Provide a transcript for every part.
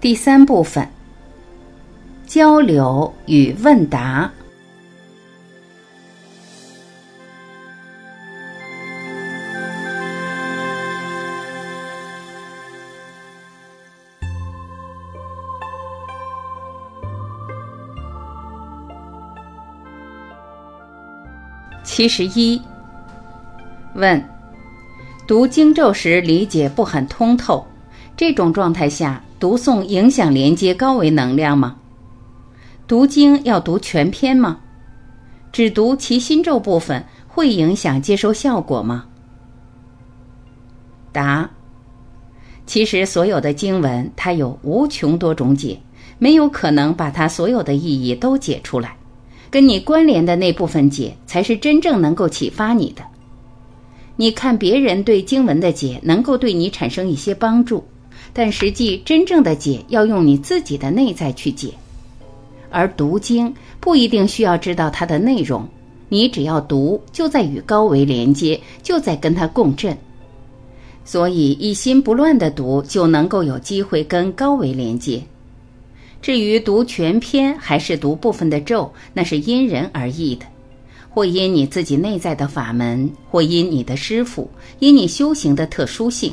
第三部分：交流与问答。七十一。问：读经咒时理解不很通透，这种状态下读诵影响连接高维能量吗？读经要读全篇吗？只读其心咒部分会影响接收效果吗？答：其实所有的经文它有无穷多种解，没有可能把它所有的意义都解出来。跟你关联的那部分解，才是真正能够启发你的。你看别人对经文的解，能够对你产生一些帮助，但实际真正的解要用你自己的内在去解。而读经不一定需要知道它的内容，你只要读，就在与高维连接，就在跟它共振。所以一心不乱的读，就能够有机会跟高维连接。至于读全篇还是读部分的咒，那是因人而异的，或因你自己内在的法门，或因你的师傅，因你修行的特殊性。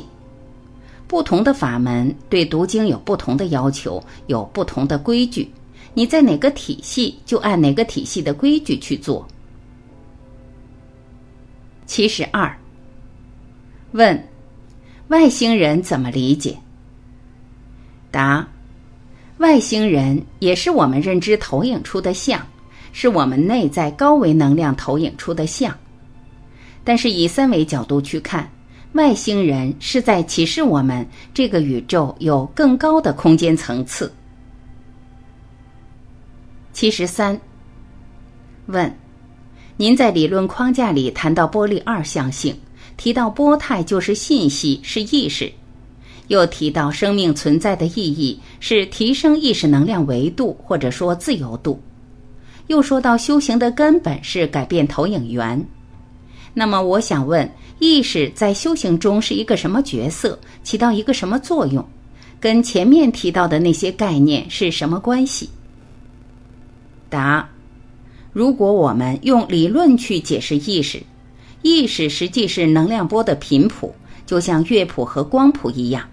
不同的法门对读经有不同的要求，有不同的规矩。你在哪个体系，就按哪个体系的规矩去做。七十二。问：外星人怎么理解？答。外星人也是我们认知投影出的像，是我们内在高维能量投影出的像。但是以三维角度去看，外星人是在启示我们这个宇宙有更高的空间层次。七十三。问：您在理论框架里谈到波粒二象性，提到波态就是信息，是意识。又提到生命存在的意义是提升意识能量维度，或者说自由度。又说到修行的根本是改变投影源。那么我想问，意识在修行中是一个什么角色，起到一个什么作用？跟前面提到的那些概念是什么关系？答：如果我们用理论去解释意识，意识实际是能量波的频谱，就像乐谱和光谱一样。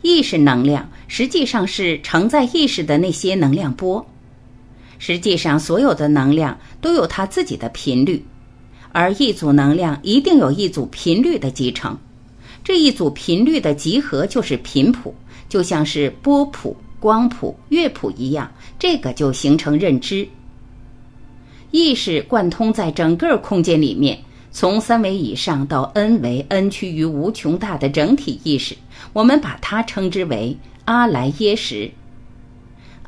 意识能量实际上是承载意识的那些能量波。实际上，所有的能量都有它自己的频率，而一组能量一定有一组频率的集成。这一组频率的集合就是频谱，就像是波谱、光谱、乐谱一样，这个就形成认知。意识贯通在整个空间里面。从三维以上到 n 维，n 趋于无穷大的整体意识，我们把它称之为阿莱耶识。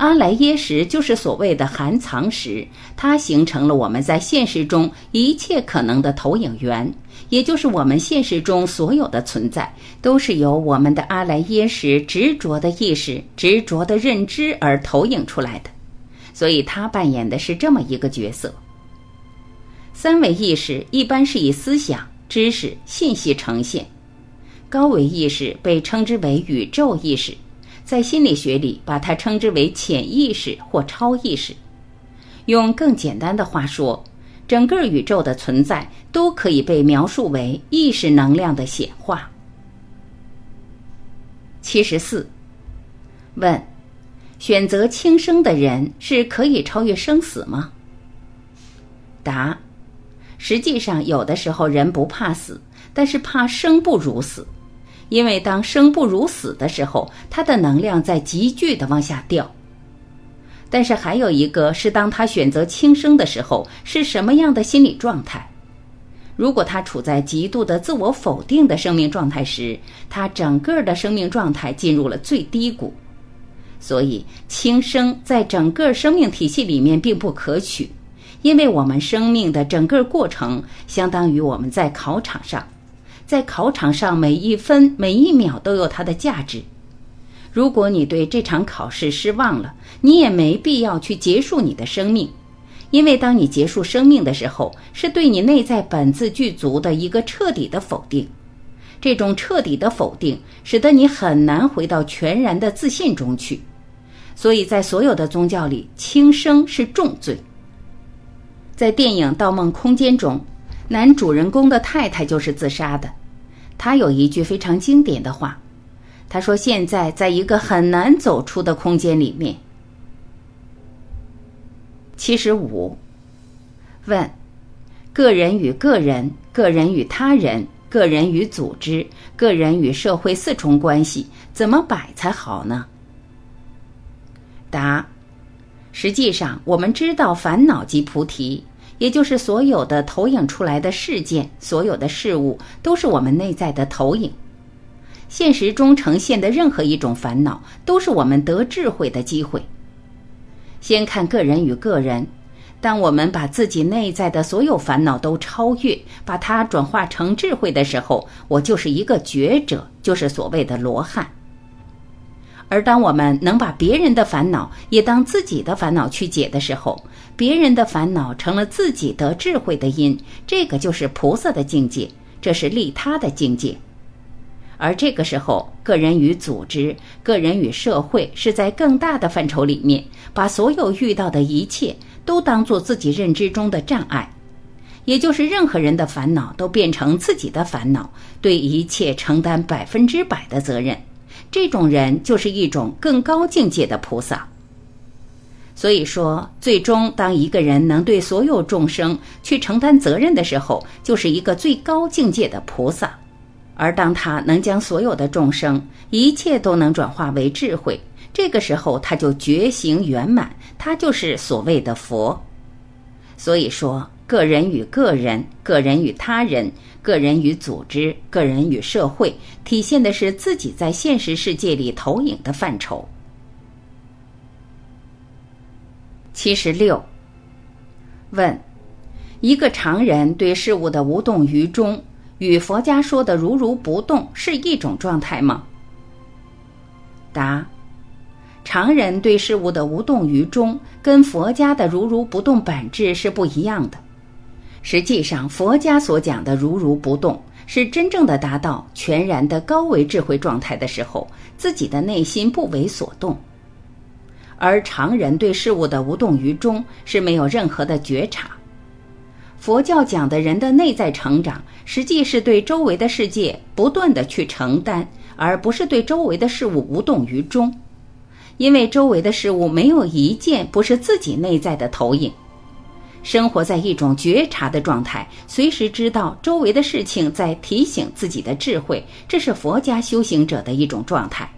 阿莱耶识就是所谓的含藏识，它形成了我们在现实中一切可能的投影源，也就是我们现实中所有的存在，都是由我们的阿莱耶识执着的意识、执着的认知而投影出来的，所以它扮演的是这么一个角色。三维意识一般是以思想、知识、信息呈现，高维意识被称之为宇宙意识，在心理学里把它称之为潜意识或超意识。用更简单的话说，整个宇宙的存在都可以被描述为意识能量的显化。七十四，问：选择轻生的人是可以超越生死吗？答。实际上，有的时候人不怕死，但是怕生不如死，因为当生不如死的时候，他的能量在急剧的往下掉。但是还有一个是，当他选择轻生的时候，是什么样的心理状态？如果他处在极度的自我否定的生命状态时，他整个的生命状态进入了最低谷。所以，轻生在整个生命体系里面并不可取。因为我们生命的整个过程，相当于我们在考场上，在考场上每一分每一秒都有它的价值。如果你对这场考试失望了，你也没必要去结束你的生命，因为当你结束生命的时候，是对你内在本自具足的一个彻底的否定。这种彻底的否定，使得你很难回到全然的自信中去。所以在所有的宗教里，轻生是重罪。在电影《盗梦空间》中，男主人公的太太就是自杀的。他有一句非常经典的话，他说：“现在在一个很难走出的空间里面。”七十五，问：个人与个人、个人与他人、个人与组织、个人与社会四重关系怎么摆才好呢？答：实际上，我们知道烦恼即菩提。也就是所有的投影出来的事件，所有的事物都是我们内在的投影。现实中呈现的任何一种烦恼，都是我们得智慧的机会。先看个人与个人，当我们把自己内在的所有烦恼都超越，把它转化成智慧的时候，我就是一个觉者，就是所谓的罗汉。而当我们能把别人的烦恼也当自己的烦恼去解的时候，别人的烦恼成了自己得智慧的因，这个就是菩萨的境界，这是利他的境界。而这个时候，个人与组织、个人与社会是在更大的范畴里面，把所有遇到的一切都当做自己认知中的障碍，也就是任何人的烦恼都变成自己的烦恼，对一切承担百分之百的责任。这种人就是一种更高境界的菩萨。所以说，最终当一个人能对所有众生去承担责任的时候，就是一个最高境界的菩萨。而当他能将所有的众生一切都能转化为智慧，这个时候他就觉醒圆满，他就是所谓的佛。所以说。个人与个人，个人与他人，个人与组织，个人与社会，体现的是自己在现实世界里投影的范畴。七十六。问：一个常人对事物的无动于衷，与佛家说的如如不动是一种状态吗？答。常人对事物的无动于衷，跟佛家的如如不动本质是不一样的。实际上，佛家所讲的如如不动，是真正的达到全然的高维智慧状态的时候，自己的内心不为所动。而常人对事物的无动于衷，是没有任何的觉察。佛教讲的人的内在成长，实际是对周围的世界不断的去承担，而不是对周围的事物无动于衷。因为周围的事物没有一件不是自己内在的投影。生活在一种觉察的状态，随时知道周围的事情在提醒自己的智慧，这是佛家修行者的一种状态，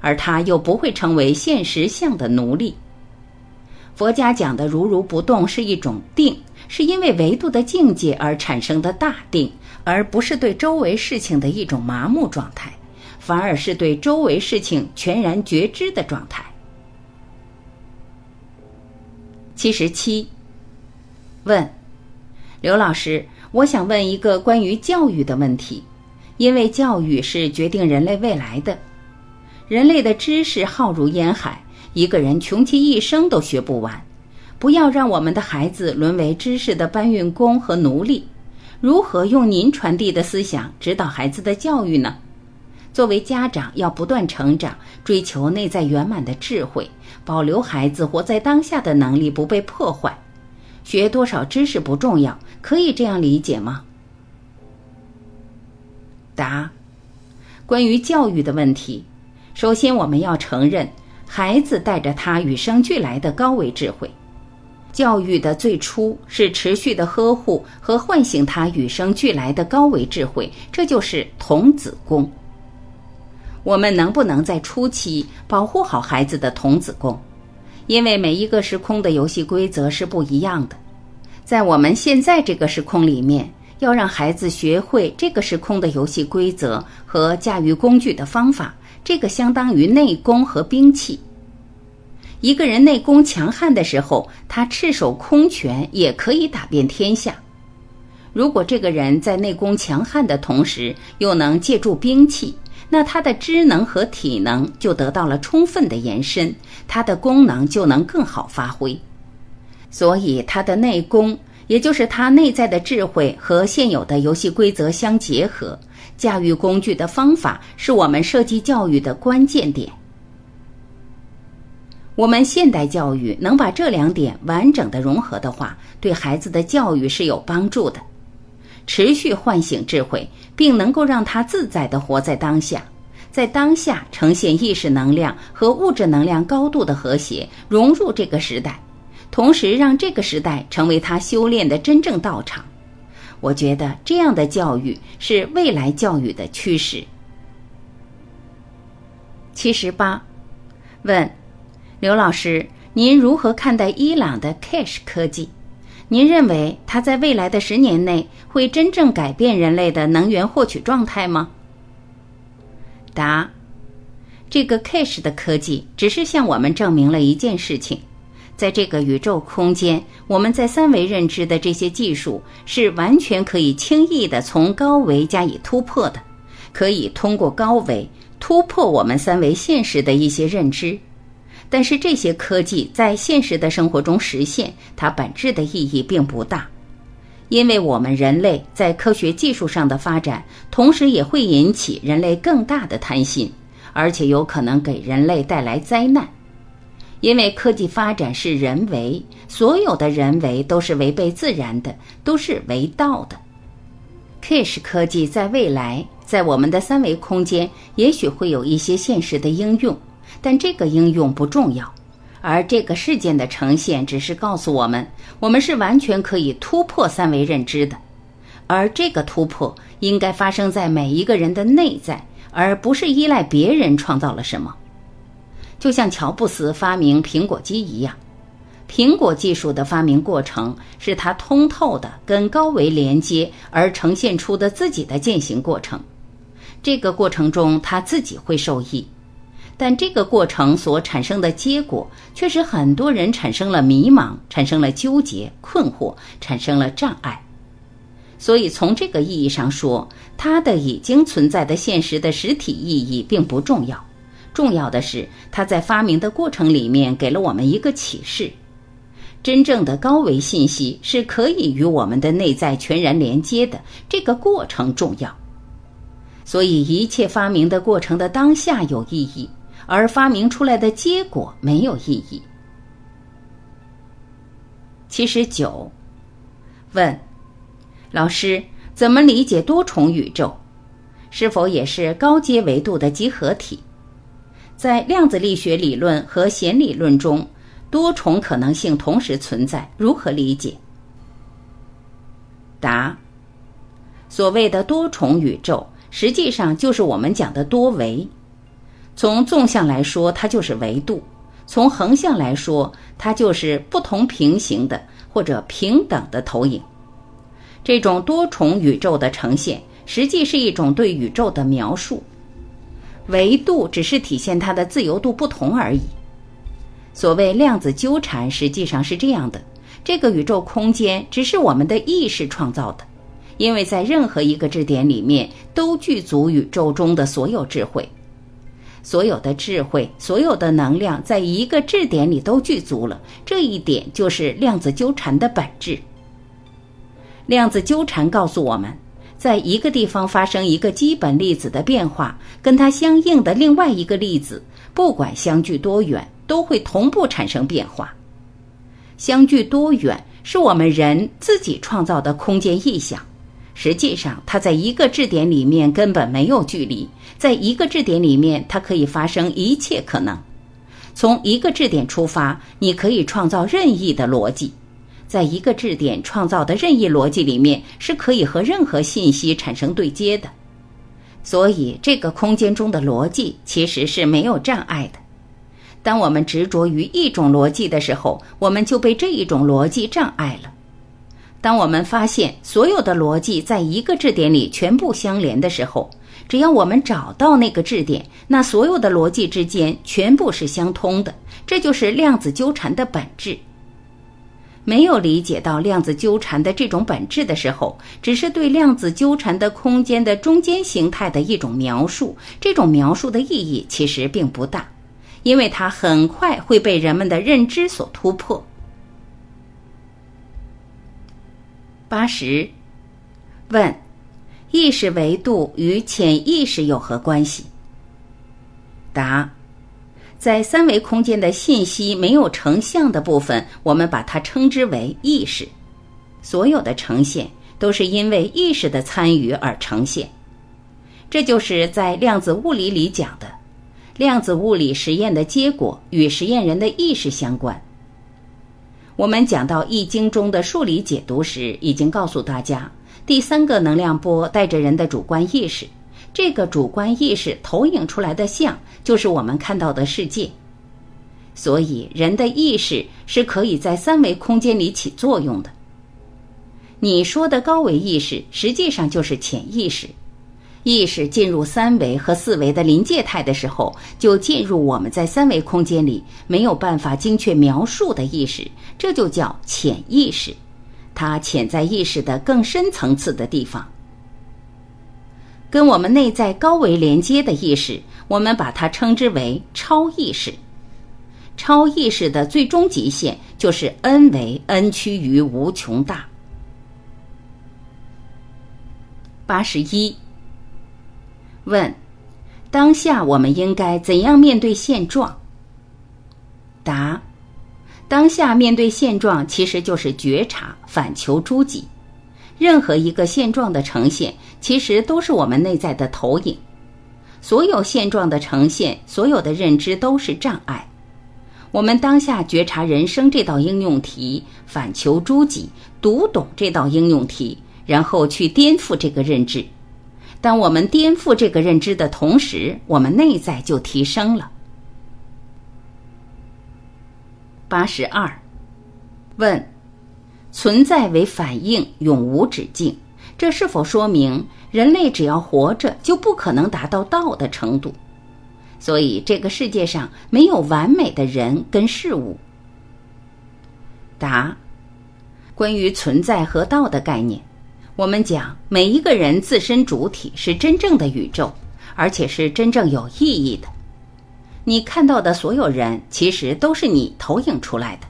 而他又不会成为现实相的奴隶。佛家讲的如如不动是一种定，是因为维度的境界而产生的大定，而不是对周围事情的一种麻木状态，反而是对周围事情全然觉知的状态。七十七。问，刘老师，我想问一个关于教育的问题，因为教育是决定人类未来的。人类的知识浩如烟海，一个人穷其一生都学不完。不要让我们的孩子沦为知识的搬运工和奴隶。如何用您传递的思想指导孩子的教育呢？作为家长，要不断成长，追求内在圆满的智慧，保留孩子活在当下的能力不被破坏。学多少知识不重要，可以这样理解吗？答：关于教育的问题，首先我们要承认，孩子带着他与生俱来的高维智慧。教育的最初是持续的呵护和唤醒他与生俱来的高维智慧，这就是童子功。我们能不能在初期保护好孩子的童子功？因为每一个时空的游戏规则是不一样的，在我们现在这个时空里面，要让孩子学会这个时空的游戏规则和驾驭工具的方法，这个相当于内功和兵器。一个人内功强悍的时候，他赤手空拳也可以打遍天下。如果这个人在内功强悍的同时，又能借助兵器。那他的知能和体能就得到了充分的延伸，他的功能就能更好发挥。所以，他的内功，也就是他内在的智慧和现有的游戏规则相结合，驾驭工具的方法是我们设计教育的关键点。我们现代教育能把这两点完整的融合的话，对孩子的教育是有帮助的。持续唤醒智慧，并能够让他自在的活在当下，在当下呈现意识能量和物质能量高度的和谐，融入这个时代，同时让这个时代成为他修炼的真正道场。我觉得这样的教育是未来教育的趋势。七十八，问刘老师，您如何看待伊朗的 Cash 科技？您认为它在未来的十年内会真正改变人类的能源获取状态吗？答：这个 cash 的科技只是向我们证明了一件事情，在这个宇宙空间，我们在三维认知的这些技术是完全可以轻易的从高维加以突破的，可以通过高维突破我们三维现实的一些认知。但是这些科技在现实的生活中实现，它本质的意义并不大，因为我们人类在科学技术上的发展，同时也会引起人类更大的贪心，而且有可能给人类带来灾难。因为科技发展是人为，所有的人为都是违背自然的，都是违道的。Cache 科技在未来，在我们的三维空间，也许会有一些现实的应用。但这个应用不重要，而这个事件的呈现只是告诉我们，我们是完全可以突破三维认知的，而这个突破应该发生在每一个人的内在，而不是依赖别人创造了什么。就像乔布斯发明苹果机一样，苹果技术的发明过程是他通透的跟高维连接而呈现出的自己的践行过程，这个过程中他自己会受益。但这个过程所产生的结果，却使很多人产生了迷茫，产生了纠结、困惑，产生了障碍。所以，从这个意义上说，它的已经存在的现实的实体意义并不重要。重要的是，它在发明的过程里面给了我们一个启示：真正的高维信息是可以与我们的内在全然连接的。这个过程重要。所以，一切发明的过程的当下有意义。而发明出来的结果没有意义。七十九，问老师怎么理解多重宇宙？是否也是高阶维度的集合体？在量子力学理论和弦理论中，多重可能性同时存在，如何理解？答：所谓的多重宇宙，实际上就是我们讲的多维。从纵向来说，它就是维度；从横向来说，它就是不同平行的或者平等的投影。这种多重宇宙的呈现，实际是一种对宇宙的描述。维度只是体现它的自由度不同而已。所谓量子纠缠，实际上是这样的：这个宇宙空间只是我们的意识创造的，因为在任何一个质点里面，都具足宇宙中的所有智慧。所有的智慧，所有的能量，在一个质点里都具足了。这一点就是量子纠缠的本质。量子纠缠告诉我们，在一个地方发生一个基本粒子的变化，跟它相应的另外一个粒子，不管相距多远，都会同步产生变化。相距多远，是我们人自己创造的空间意象。实际上，它在一个质点里面根本没有距离，在一个质点里面，它可以发生一切可能。从一个质点出发，你可以创造任意的逻辑，在一个质点创造的任意逻辑里面，是可以和任何信息产生对接的。所以，这个空间中的逻辑其实是没有障碍的。当我们执着于一种逻辑的时候，我们就被这一种逻辑障碍了。当我们发现所有的逻辑在一个质点里全部相连的时候，只要我们找到那个质点，那所有的逻辑之间全部是相通的。这就是量子纠缠的本质。没有理解到量子纠缠的这种本质的时候，只是对量子纠缠的空间的中间形态的一种描述。这种描述的意义其实并不大，因为它很快会被人们的认知所突破。八十，问，意识维度与潜意识有何关系？答：在三维空间的信息没有成像的部分，我们把它称之为意识。所有的呈现都是因为意识的参与而呈现。这就是在量子物理里讲的，量子物理实验的结果与实验人的意识相关。我们讲到《易经》中的数理解读时，已经告诉大家，第三个能量波带着人的主观意识，这个主观意识投影出来的像，就是我们看到的世界。所以，人的意识是可以在三维空间里起作用的。你说的高维意识，实际上就是潜意识。意识进入三维和四维的临界态的时候，就进入我们在三维空间里没有办法精确描述的意识，这就叫潜意识。它潜在意识的更深层次的地方，跟我们内在高维连接的意识，我们把它称之为超意识。超意识的最终极限就是 n 维 n 趋于无穷大。八十一。问：当下我们应该怎样面对现状？答：当下面对现状，其实就是觉察，反求诸己。任何一个现状的呈现，其实都是我们内在的投影。所有现状的呈现，所有的认知都是障碍。我们当下觉察人生这道应用题，反求诸己，读懂这道应用题，然后去颠覆这个认知。当我们颠覆这个认知的同时，我们内在就提升了。八十二，问：存在为反应，永无止境，这是否说明人类只要活着就不可能达到道的程度？所以这个世界上没有完美的人跟事物。答：关于存在和道的概念。我们讲，每一个人自身主体是真正的宇宙，而且是真正有意义的。你看到的所有人，其实都是你投影出来的。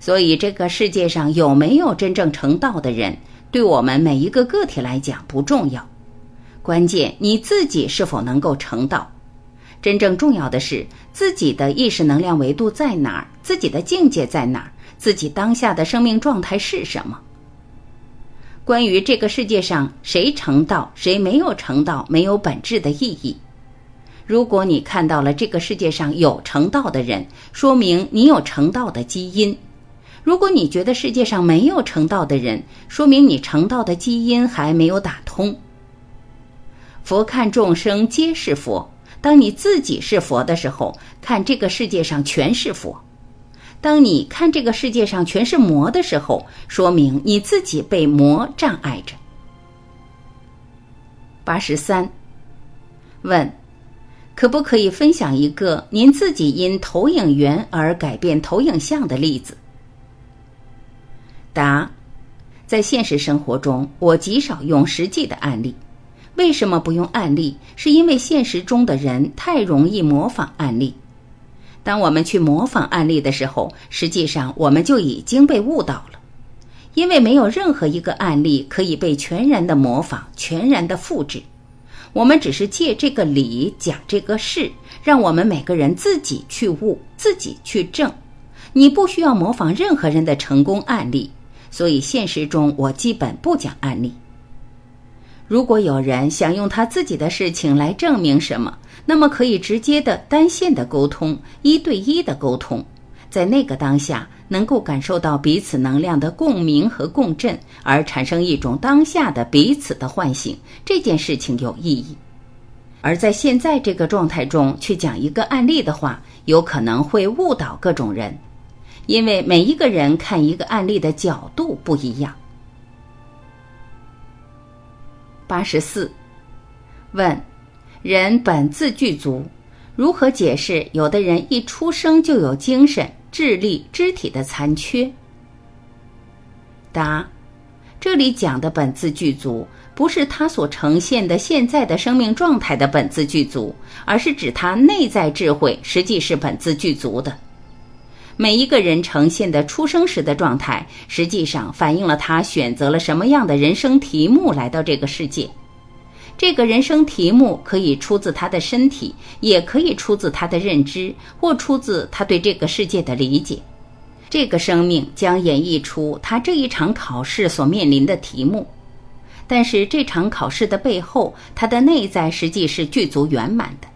所以，这个世界上有没有真正成道的人，对我们每一个个体来讲不重要。关键你自己是否能够成道。真正重要的是自己的意识能量维度在哪儿，自己的境界在哪儿，自己当下的生命状态是什么。关于这个世界上谁成道，谁没有成道，没有本质的意义。如果你看到了这个世界上有成道的人，说明你有成道的基因；如果你觉得世界上没有成道的人，说明你成道的基因还没有打通。佛看众生皆是佛，当你自己是佛的时候，看这个世界上全是佛。当你看这个世界上全是魔的时候，说明你自己被魔障碍着。八十三，问，可不可以分享一个您自己因投影源而改变投影像的例子？答，在现实生活中，我极少用实际的案例。为什么不用案例？是因为现实中的人太容易模仿案例。当我们去模仿案例的时候，实际上我们就已经被误导了，因为没有任何一个案例可以被全然的模仿、全然的复制。我们只是借这个理讲这个事，让我们每个人自己去悟、自己去证。你不需要模仿任何人的成功案例，所以现实中我基本不讲案例。如果有人想用他自己的事情来证明什么，那么可以直接的单线的沟通，一对一的沟通，在那个当下能够感受到彼此能量的共鸣和共振，而产生一种当下的彼此的唤醒，这件事情有意义。而在现在这个状态中去讲一个案例的话，有可能会误导各种人，因为每一个人看一个案例的角度不一样。八十四，问：人本自具足，如何解释有的人一出生就有精神、智力、肢体的残缺？答：这里讲的本自具足，不是他所呈现的现在的生命状态的本自具足，而是指他内在智慧实际是本自具足的。每一个人呈现的出生时的状态，实际上反映了他选择了什么样的人生题目来到这个世界。这个人生题目可以出自他的身体，也可以出自他的认知，或出自他对这个世界的理解。这个生命将演绎出他这一场考试所面临的题目。但是这场考试的背后，他的内在实际是具足圆满的。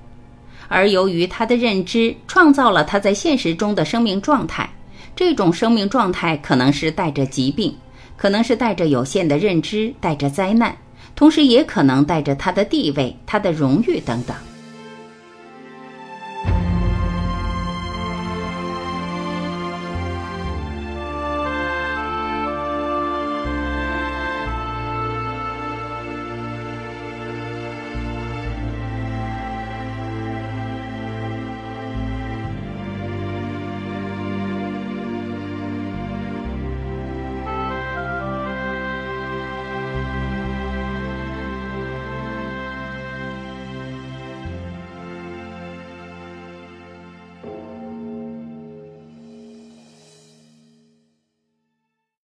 而由于他的认知创造了他在现实中的生命状态，这种生命状态可能是带着疾病，可能是带着有限的认知，带着灾难。同时，也可能带着他的地位、他的荣誉等等。